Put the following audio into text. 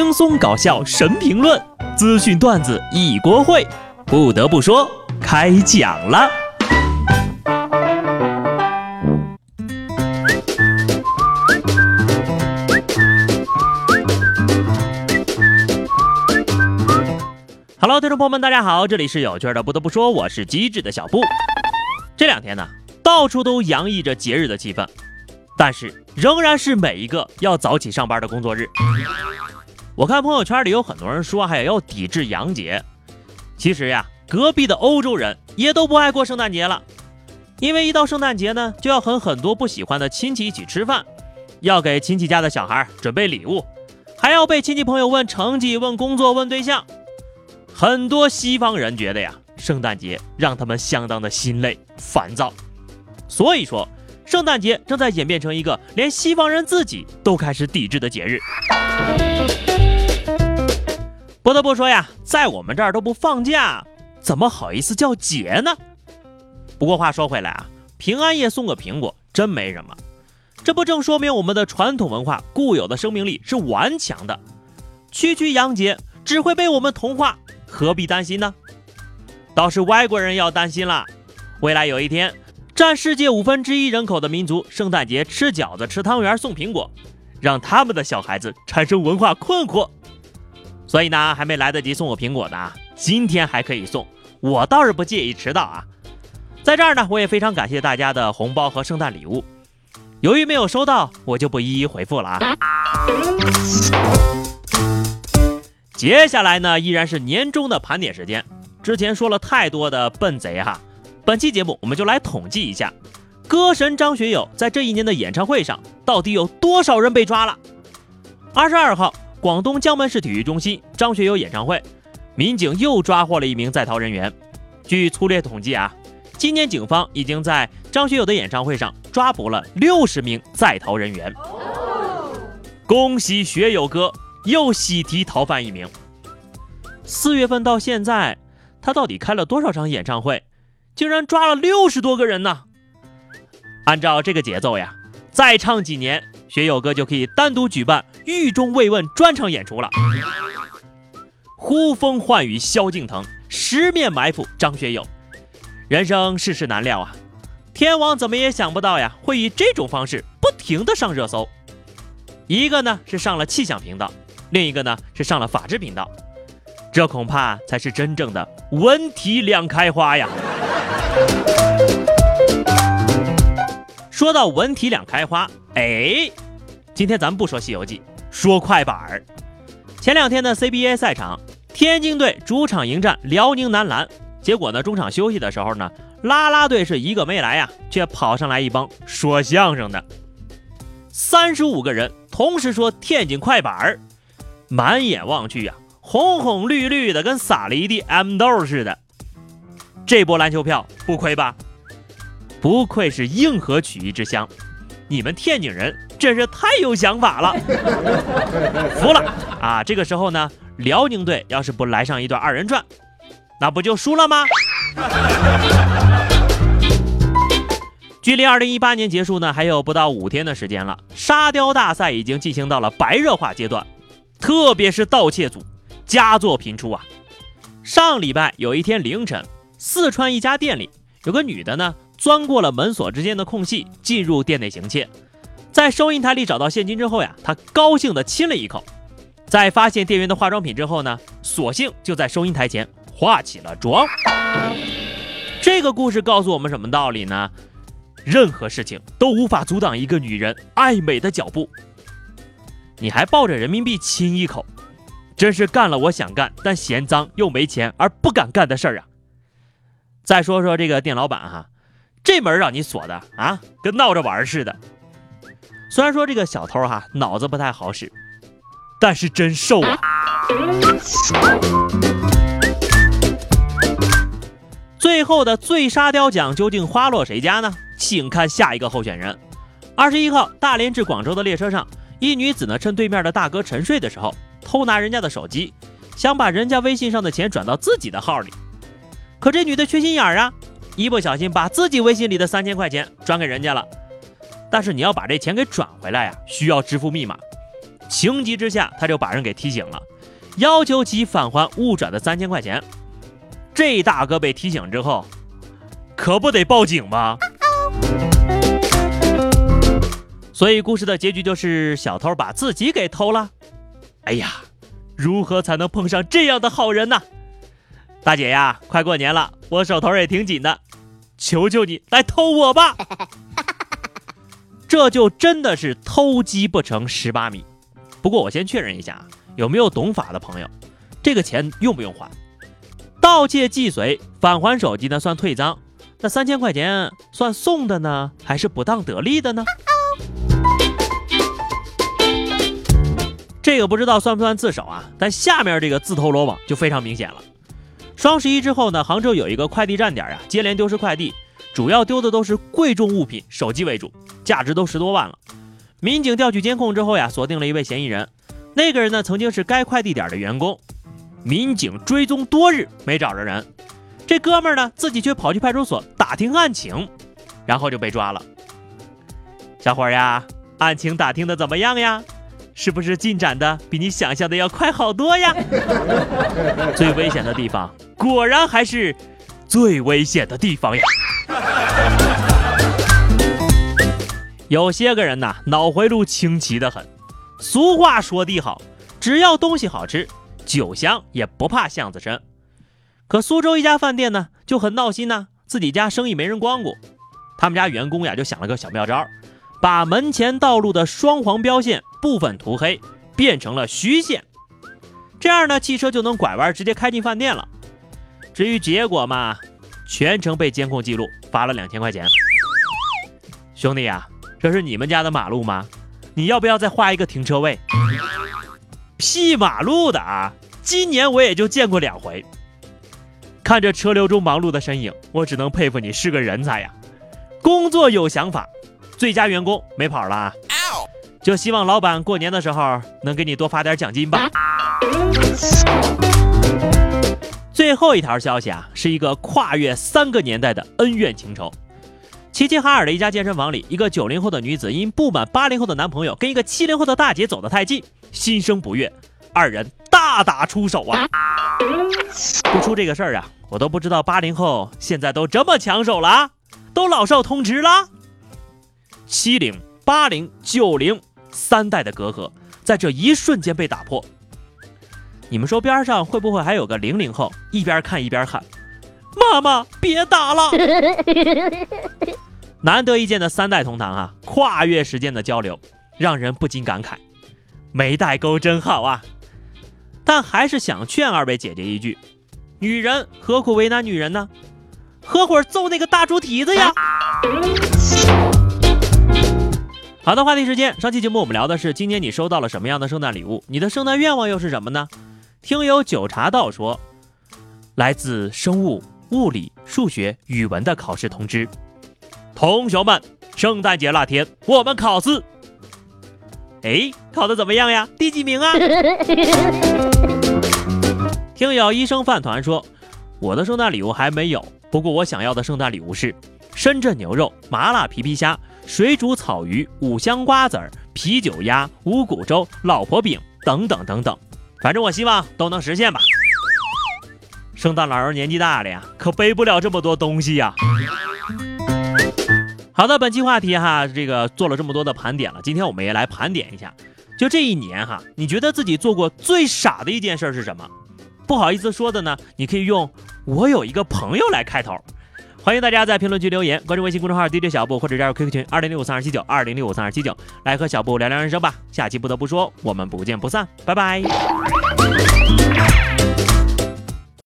轻松搞笑神评论，资讯段子一锅烩。不得不说，开讲了。Hello，听众朋友们，大家好，这里是有趣的。不得不说，我是机智的小布。这两天呢，到处都洋溢着节日的气氛，但是仍然是每一个要早起上班的工作日。我看朋友圈里有很多人说，还要抵制洋节。其实呀，隔壁的欧洲人也都不爱过圣诞节了，因为一到圣诞节呢，就要和很多不喜欢的亲戚一起吃饭，要给亲戚家的小孩准备礼物，还要被亲戚朋友问成绩、问工作、问对象。很多西方人觉得呀，圣诞节让他们相当的心累、烦躁。所以说，圣诞节正在演变成一个连西方人自己都开始抵制的节日。不得不说呀，在我们这儿都不放假，怎么好意思叫节呢？不过话说回来啊，平安夜送个苹果真没什么，这不正说明我们的传统文化固有的生命力是顽强的？区区洋节只会被我们同化，何必担心呢？倒是外国人要担心了，未来有一天，占世界五分之一人口的民族圣诞节吃饺子、吃汤圆、送苹果，让他们的小孩子产生文化困惑。所以呢，还没来得及送我苹果的，今天还可以送，我倒是不介意迟到啊。在这儿呢，我也非常感谢大家的红包和圣诞礼物。由于没有收到，我就不一一回复了啊。接下来呢，依然是年终的盘点时间。之前说了太多的笨贼哈，本期节目我们就来统计一下，歌神张学友在这一年的演唱会上，到底有多少人被抓了？二十二号。广东江门市体育中心张学友演唱会，民警又抓获了一名在逃人员。据粗略统计啊，今年警方已经在张学友的演唱会上抓捕了六十名在逃人员。恭喜学友哥又喜提逃犯一名。四月份到现在，他到底开了多少场演唱会？竟然抓了六十多个人呢？按照这个节奏呀，再唱几年。学友哥就可以单独举办狱中慰问专场演出了。呼风唤雨萧敬腾，十面埋伏张学友。人生世事难料啊，天王怎么也想不到呀，会以这种方式不停的上热搜。一个呢是上了气象频道，另一个呢是上了法制频道。这恐怕才是真正的文体两开花呀。说到文体两开花，哎，今天咱们不说《西游记》，说快板儿。前两天的 CBA 赛场，天津队主场迎战辽宁男篮，结果呢，中场休息的时候呢，啦啦队是一个没来呀，却跑上来一帮说相声的，三十五个人同时说天津快板儿，满眼望去呀，红红绿绿的，跟撒了一地 M 豆似的。这波篮球票不亏吧？不愧是硬核曲艺之乡，你们天津人真是太有想法了，服了啊！这个时候呢，辽宁队要是不来上一段二人转，那不就输了吗？距离二零一八年结束呢，还有不到五天的时间了。沙雕大赛已经进行到了白热化阶段，特别是盗窃组，佳作频出啊！上礼拜有一天凌晨，四川一家店里有个女的呢。钻过了门锁之间的空隙，进入店内行窃，在收银台里找到现金之后呀，他高兴地亲了一口。在发现店员的化妆品之后呢，索性就在收银台前化起了妆。这个故事告诉我们什么道理呢？任何事情都无法阻挡一个女人爱美的脚步。你还抱着人民币亲一口，真是干了我想干但嫌脏又没钱而不敢干的事儿啊！再说说这个店老板哈。这门让你锁的啊，跟闹着玩似的。虽然说这个小偷哈脑子不太好使，但是真瘦啊。最后的最沙雕奖究竟花落谁家呢？请看下一个候选人。二十一号，大连至广州的列车上，一女子呢趁对面的大哥沉睡的时候，偷拿人家的手机，想把人家微信上的钱转到自己的号里。可这女的缺心眼儿啊。一不小心把自己微信里的三千块钱转给人家了，但是你要把这钱给转回来呀，需要支付密码。情急之下，他就把人给提醒了，要求其返还误转的三千块钱。这大哥被提醒之后，可不得报警吗？所以故事的结局就是小偷把自己给偷了。哎呀，如何才能碰上这样的好人呢？大姐呀，快过年了，我手头也挺紧的，求求你来偷我吧！这就真的是偷鸡不成蚀把米。不过我先确认一下，有没有懂法的朋友？这个钱用不用还？盗窃既遂，返还手机呢算退赃？那三千块钱算送的呢，还是不当得利的呢？这个不知道算不算自首啊？但下面这个自投罗网就非常明显了。双十一之后呢，杭州有一个快递站点啊，接连丢失快递，主要丢的都是贵重物品，手机为主，价值都十多万了。民警调取监控之后呀，锁定了一位嫌疑人。那个人呢，曾经是该快递点的员工。民警追踪多日没找着人，这哥们儿呢，自己却跑去派出所打听案情，然后就被抓了。小伙呀，案情打听的怎么样呀？是不是进展的比你想象的要快好多呀？最危险的地方果然还是最危险的地方呀！有些个人呐，脑回路清奇的很。俗话说得好，只要东西好吃，酒香也不怕巷子深。可苏州一家饭店呢，就很闹心呐，自己家生意没人光顾，他们家员工呀就想了个小妙招。把门前道路的双黄标线部分涂黑，变成了虚线，这样呢，汽车就能拐弯直接开进饭店了。至于结果嘛，全程被监控记录，罚了两千块钱。兄弟呀，这是你们家的马路吗？你要不要再画一个停车位？屁马路的啊！今年我也就见过两回。看着车流中忙碌的身影，我只能佩服你是个人才呀，工作有想法。最佳员工没跑了，就希望老板过年的时候能给你多发点奖金吧。最后一条消息啊，是一个跨越三个年代的恩怨情仇。齐齐哈尔的一家健身房里，一个九零后的女子因不满八零后的男朋友跟一个七零后的大姐走得太近，心生不悦，二人大打出手啊！不出这个事儿啊，我都不知道八零后现在都这么抢手了，都老少通吃了。七零、八零、九零三代的隔阂在这一瞬间被打破。你们说边上会不会还有个零零后，一边看一边喊：“妈妈，别打了！” 难得一见的三代同堂啊，跨越时间的交流，让人不禁感慨：没代沟真好啊！但还是想劝二位姐姐一句：女人何苦为难女人呢？合伙揍那个大猪蹄子呀！好的，话题时间。上期节目我们聊的是今年你收到了什么样的圣诞礼物？你的圣诞愿望又是什么呢？听友九茶道说，来自生物、物理、数学、语文的考试通知。同学们，圣诞节那天我们考试。哎，考的怎么样呀？第几名啊？听友医生饭团说，我的圣诞礼物还没有，不过我想要的圣诞礼物是深圳牛肉、麻辣皮皮虾。水煮草鱼、五香瓜子儿、啤酒鸭、五谷粥、老婆饼等等等等，反正我希望都能实现吧。圣诞老人年纪大了呀，可背不了这么多东西呀。好的，本期话题哈，这个做了这么多的盘点了，今天我们也来盘点一下，就这一年哈，你觉得自己做过最傻的一件事是什么？不好意思说的呢，你可以用“我有一个朋友”来开头。欢迎大家在评论区留言，关注微信公众号 DJ 小布或者加入 QQ 群二零六五三二七九二零六五三二七九，来和小布聊聊人生吧。下期不得不说，我们不见不散，拜拜。